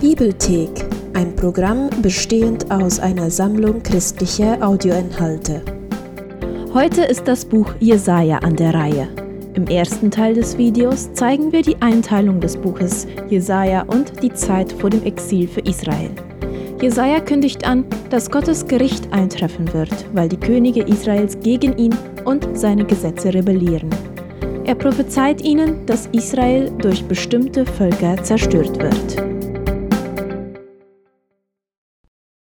Bibelthek, ein Programm bestehend aus einer Sammlung christlicher Audioinhalte. Heute ist das Buch Jesaja an der Reihe. Im ersten Teil des Videos zeigen wir die Einteilung des Buches Jesaja und die Zeit vor dem Exil für Israel. Jesaja kündigt an, dass Gottes Gericht eintreffen wird, weil die Könige Israels gegen ihn und seine Gesetze rebellieren. Er prophezeit ihnen, dass Israel durch bestimmte Völker zerstört wird.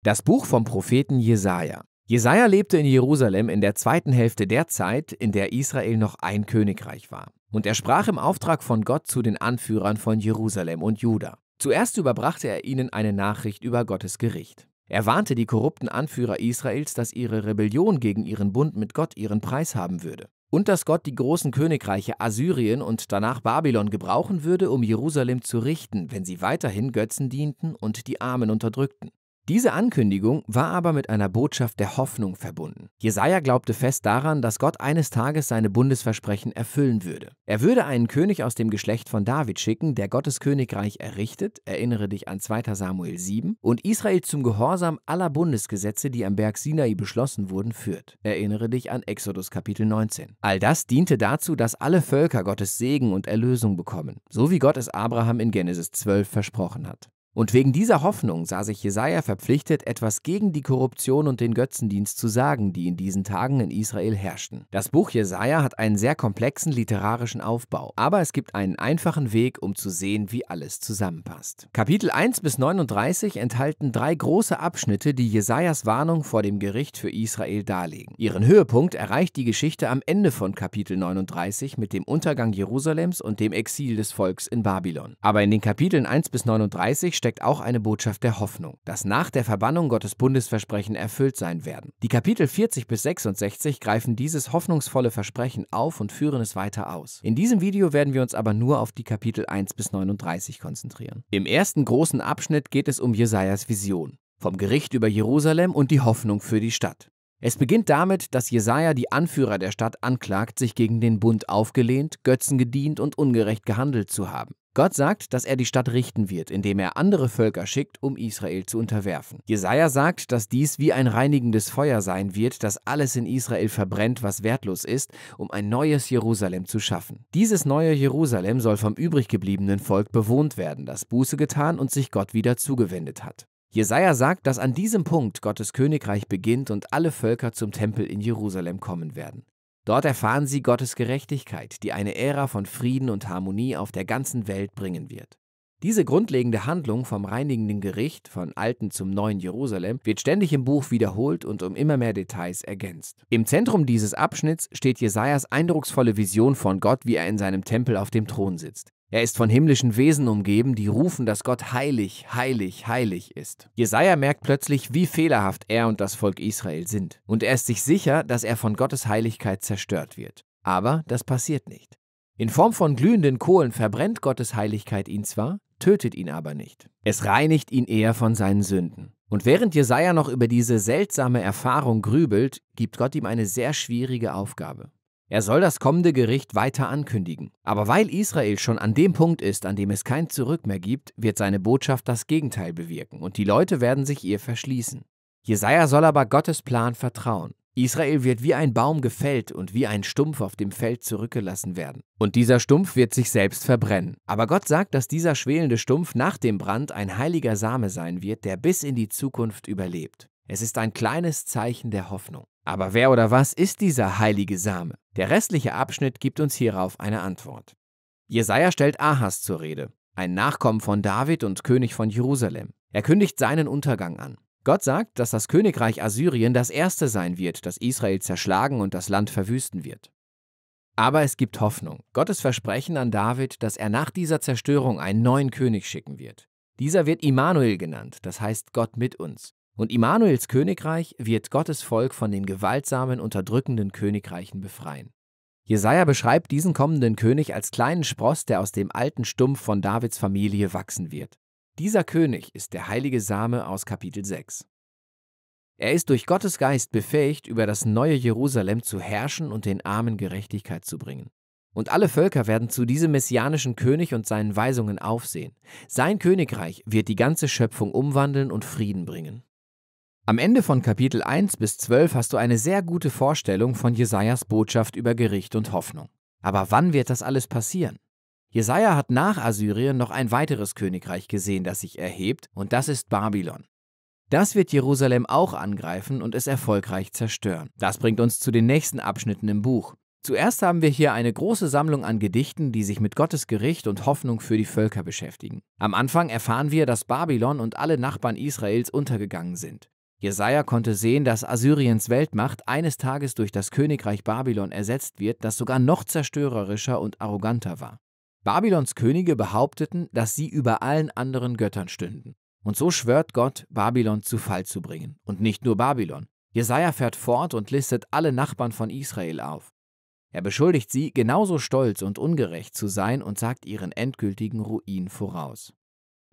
Das Buch vom Propheten Jesaja. Jesaja lebte in Jerusalem in der zweiten Hälfte der Zeit, in der Israel noch ein Königreich war. Und er sprach im Auftrag von Gott zu den Anführern von Jerusalem und Juda. Zuerst überbrachte er ihnen eine Nachricht über Gottes Gericht. Er warnte die korrupten Anführer Israels, dass ihre Rebellion gegen ihren Bund mit Gott ihren Preis haben würde und dass Gott die großen Königreiche Assyrien und danach Babylon gebrauchen würde, um Jerusalem zu richten, wenn sie weiterhin Götzen dienten und die Armen unterdrückten. Diese Ankündigung war aber mit einer Botschaft der Hoffnung verbunden. Jesaja glaubte fest daran, dass Gott eines Tages seine Bundesversprechen erfüllen würde. Er würde einen König aus dem Geschlecht von David schicken, der Gottes Königreich errichtet, erinnere dich an 2. Samuel 7, und Israel zum Gehorsam aller Bundesgesetze, die am Berg Sinai beschlossen wurden, führt. Erinnere dich an Exodus Kapitel 19. All das diente dazu, dass alle Völker Gottes Segen und Erlösung bekommen, so wie Gott es Abraham in Genesis 12 versprochen hat. Und wegen dieser Hoffnung sah sich Jesaja verpflichtet, etwas gegen die Korruption und den Götzendienst zu sagen, die in diesen Tagen in Israel herrschten. Das Buch Jesaja hat einen sehr komplexen literarischen Aufbau, aber es gibt einen einfachen Weg, um zu sehen, wie alles zusammenpasst. Kapitel 1 bis 39 enthalten drei große Abschnitte, die Jesajas Warnung vor dem Gericht für Israel darlegen. Ihren Höhepunkt erreicht die Geschichte am Ende von Kapitel 39 mit dem Untergang Jerusalems und dem Exil des Volks in Babylon. Aber in den Kapiteln 1 bis 39 steckt auch eine Botschaft der Hoffnung, dass nach der Verbannung Gottes Bundesversprechen erfüllt sein werden. Die Kapitel 40 bis 66 greifen dieses hoffnungsvolle Versprechen auf und führen es weiter aus. In diesem Video werden wir uns aber nur auf die Kapitel 1 bis 39 konzentrieren. Im ersten großen Abschnitt geht es um Jesajas Vision, vom Gericht über Jerusalem und die Hoffnung für die Stadt. Es beginnt damit, dass Jesaja die Anführer der Stadt anklagt, sich gegen den Bund aufgelehnt, Götzen gedient und ungerecht gehandelt zu haben. Gott sagt, dass er die Stadt richten wird, indem er andere Völker schickt, um Israel zu unterwerfen. Jesaja sagt, dass dies wie ein reinigendes Feuer sein wird, das alles in Israel verbrennt, was wertlos ist, um ein neues Jerusalem zu schaffen. Dieses neue Jerusalem soll vom übrig gebliebenen Volk bewohnt werden, das Buße getan und sich Gott wieder zugewendet hat. Jesaja sagt, dass an diesem Punkt Gottes Königreich beginnt und alle Völker zum Tempel in Jerusalem kommen werden. Dort erfahren sie Gottes Gerechtigkeit, die eine Ära von Frieden und Harmonie auf der ganzen Welt bringen wird. Diese grundlegende Handlung vom reinigenden Gericht, von alten zum neuen Jerusalem, wird ständig im Buch wiederholt und um immer mehr Details ergänzt. Im Zentrum dieses Abschnitts steht Jesajas eindrucksvolle Vision von Gott, wie er in seinem Tempel auf dem Thron sitzt. Er ist von himmlischen Wesen umgeben, die rufen, dass Gott heilig, heilig, heilig ist. Jesaja merkt plötzlich, wie fehlerhaft er und das Volk Israel sind. Und er ist sich sicher, dass er von Gottes Heiligkeit zerstört wird. Aber das passiert nicht. In Form von glühenden Kohlen verbrennt Gottes Heiligkeit ihn zwar, tötet ihn aber nicht. Es reinigt ihn eher von seinen Sünden. Und während Jesaja noch über diese seltsame Erfahrung grübelt, gibt Gott ihm eine sehr schwierige Aufgabe. Er soll das kommende Gericht weiter ankündigen. Aber weil Israel schon an dem Punkt ist, an dem es kein Zurück mehr gibt, wird seine Botschaft das Gegenteil bewirken und die Leute werden sich ihr verschließen. Jesaja soll aber Gottes Plan vertrauen. Israel wird wie ein Baum gefällt und wie ein Stumpf auf dem Feld zurückgelassen werden. Und dieser Stumpf wird sich selbst verbrennen. Aber Gott sagt, dass dieser schwelende Stumpf nach dem Brand ein heiliger Same sein wird, der bis in die Zukunft überlebt. Es ist ein kleines Zeichen der Hoffnung. Aber wer oder was ist dieser heilige Same? Der restliche Abschnitt gibt uns hierauf eine Antwort. Jesaja stellt Ahas zur Rede, ein Nachkommen von David und König von Jerusalem. Er kündigt seinen Untergang an. Gott sagt, dass das Königreich Assyrien das erste sein wird, das Israel zerschlagen und das Land verwüsten wird. Aber es gibt Hoffnung. Gottes Versprechen an David, dass er nach dieser Zerstörung einen neuen König schicken wird. Dieser wird Immanuel genannt, das heißt Gott mit uns. Und Immanuels Königreich wird Gottes Volk von den gewaltsamen, unterdrückenden Königreichen befreien. Jesaja beschreibt diesen kommenden König als kleinen Spross, der aus dem alten Stumpf von Davids Familie wachsen wird. Dieser König ist der heilige Same aus Kapitel 6. Er ist durch Gottes Geist befähigt, über das neue Jerusalem zu herrschen und den Armen Gerechtigkeit zu bringen. Und alle Völker werden zu diesem messianischen König und seinen Weisungen aufsehen. Sein Königreich wird die ganze Schöpfung umwandeln und Frieden bringen. Am Ende von Kapitel 1 bis 12 hast du eine sehr gute Vorstellung von Jesajas Botschaft über Gericht und Hoffnung. Aber wann wird das alles passieren? Jesaja hat nach Assyrien noch ein weiteres Königreich gesehen, das sich erhebt, und das ist Babylon. Das wird Jerusalem auch angreifen und es erfolgreich zerstören. Das bringt uns zu den nächsten Abschnitten im Buch. Zuerst haben wir hier eine große Sammlung an Gedichten, die sich mit Gottes Gericht und Hoffnung für die Völker beschäftigen. Am Anfang erfahren wir, dass Babylon und alle Nachbarn Israels untergegangen sind. Jesaja konnte sehen, dass Assyriens Weltmacht eines Tages durch das Königreich Babylon ersetzt wird, das sogar noch zerstörerischer und arroganter war. Babylons Könige behaupteten, dass sie über allen anderen Göttern stünden. Und so schwört Gott, Babylon zu Fall zu bringen. Und nicht nur Babylon. Jesaja fährt fort und listet alle Nachbarn von Israel auf. Er beschuldigt sie, genauso stolz und ungerecht zu sein und sagt ihren endgültigen Ruin voraus.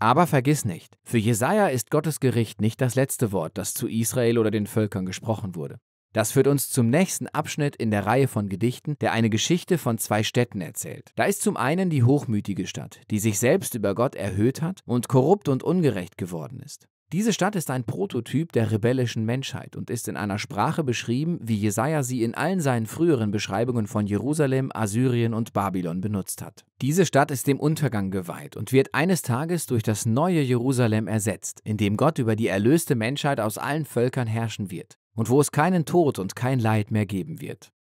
Aber vergiss nicht, für Jesaja ist Gottes Gericht nicht das letzte Wort, das zu Israel oder den Völkern gesprochen wurde. Das führt uns zum nächsten Abschnitt in der Reihe von Gedichten, der eine Geschichte von zwei Städten erzählt. Da ist zum einen die hochmütige Stadt, die sich selbst über Gott erhöht hat und korrupt und ungerecht geworden ist. Diese Stadt ist ein Prototyp der rebellischen Menschheit und ist in einer Sprache beschrieben, wie Jesaja sie in allen seinen früheren Beschreibungen von Jerusalem, Assyrien und Babylon benutzt hat. Diese Stadt ist dem Untergang geweiht und wird eines Tages durch das neue Jerusalem ersetzt, in dem Gott über die erlöste Menschheit aus allen Völkern herrschen wird und wo es keinen Tod und kein Leid mehr geben wird.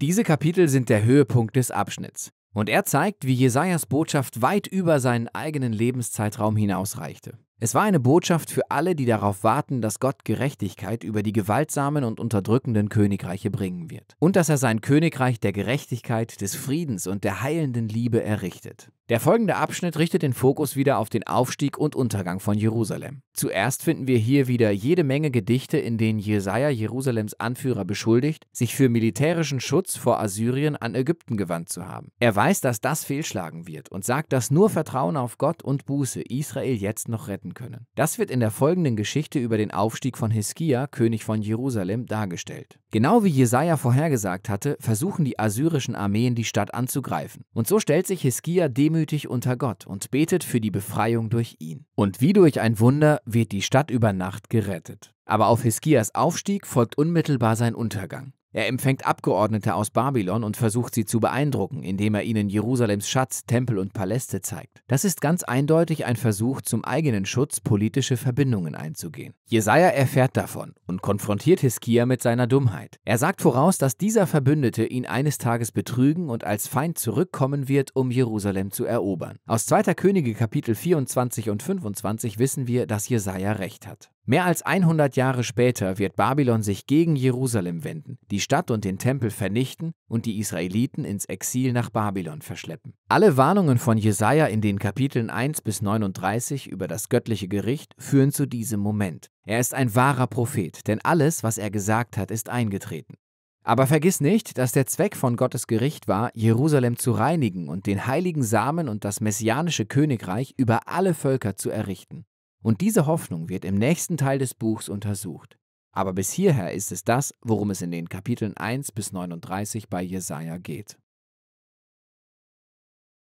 Diese Kapitel sind der Höhepunkt des Abschnitts. Und er zeigt, wie Jesajas Botschaft weit über seinen eigenen Lebenszeitraum hinausreichte. Es war eine Botschaft für alle, die darauf warten, dass Gott Gerechtigkeit über die gewaltsamen und unterdrückenden Königreiche bringen wird. Und dass er sein Königreich der Gerechtigkeit, des Friedens und der heilenden Liebe errichtet. Der folgende Abschnitt richtet den Fokus wieder auf den Aufstieg und Untergang von Jerusalem. Zuerst finden wir hier wieder jede Menge Gedichte, in denen Jesaja Jerusalems Anführer beschuldigt, sich für militärischen Schutz vor Assyrien an Ägypten gewandt zu haben. Er weiß, dass das fehlschlagen wird und sagt, dass nur Vertrauen auf Gott und Buße Israel jetzt noch retten können. Das wird in der folgenden Geschichte über den Aufstieg von Hiskia, König von Jerusalem, dargestellt. Genau wie Jesaja vorhergesagt hatte, versuchen die assyrischen Armeen die Stadt anzugreifen. Und so stellt sich Hiskia dem demütig unter Gott und betet für die Befreiung durch ihn. Und wie durch ein Wunder wird die Stadt über Nacht gerettet. Aber auf Hiskias Aufstieg folgt unmittelbar sein Untergang. Er empfängt Abgeordnete aus Babylon und versucht sie zu beeindrucken, indem er ihnen Jerusalems Schatz, Tempel und Paläste zeigt. Das ist ganz eindeutig ein Versuch, zum eigenen Schutz politische Verbindungen einzugehen. Jesaja erfährt davon und konfrontiert Hiskia mit seiner Dummheit. Er sagt voraus, dass dieser Verbündete ihn eines Tages betrügen und als Feind zurückkommen wird, um Jerusalem zu erobern. Aus 2. Könige Kapitel 24 und 25 wissen wir, dass Jesaja recht hat. Mehr als 100 Jahre später wird Babylon sich gegen Jerusalem wenden, die Stadt und den Tempel vernichten und die Israeliten ins Exil nach Babylon verschleppen. Alle Warnungen von Jesaja in den Kapiteln 1 bis 39 über das göttliche Gericht führen zu diesem Moment. Er ist ein wahrer Prophet, denn alles, was er gesagt hat, ist eingetreten. Aber vergiss nicht, dass der Zweck von Gottes Gericht war, Jerusalem zu reinigen und den heiligen Samen und das messianische Königreich über alle Völker zu errichten. Und diese Hoffnung wird im nächsten Teil des Buchs untersucht. Aber bis hierher ist es das, worum es in den Kapiteln 1 bis 39 bei Jesaja geht.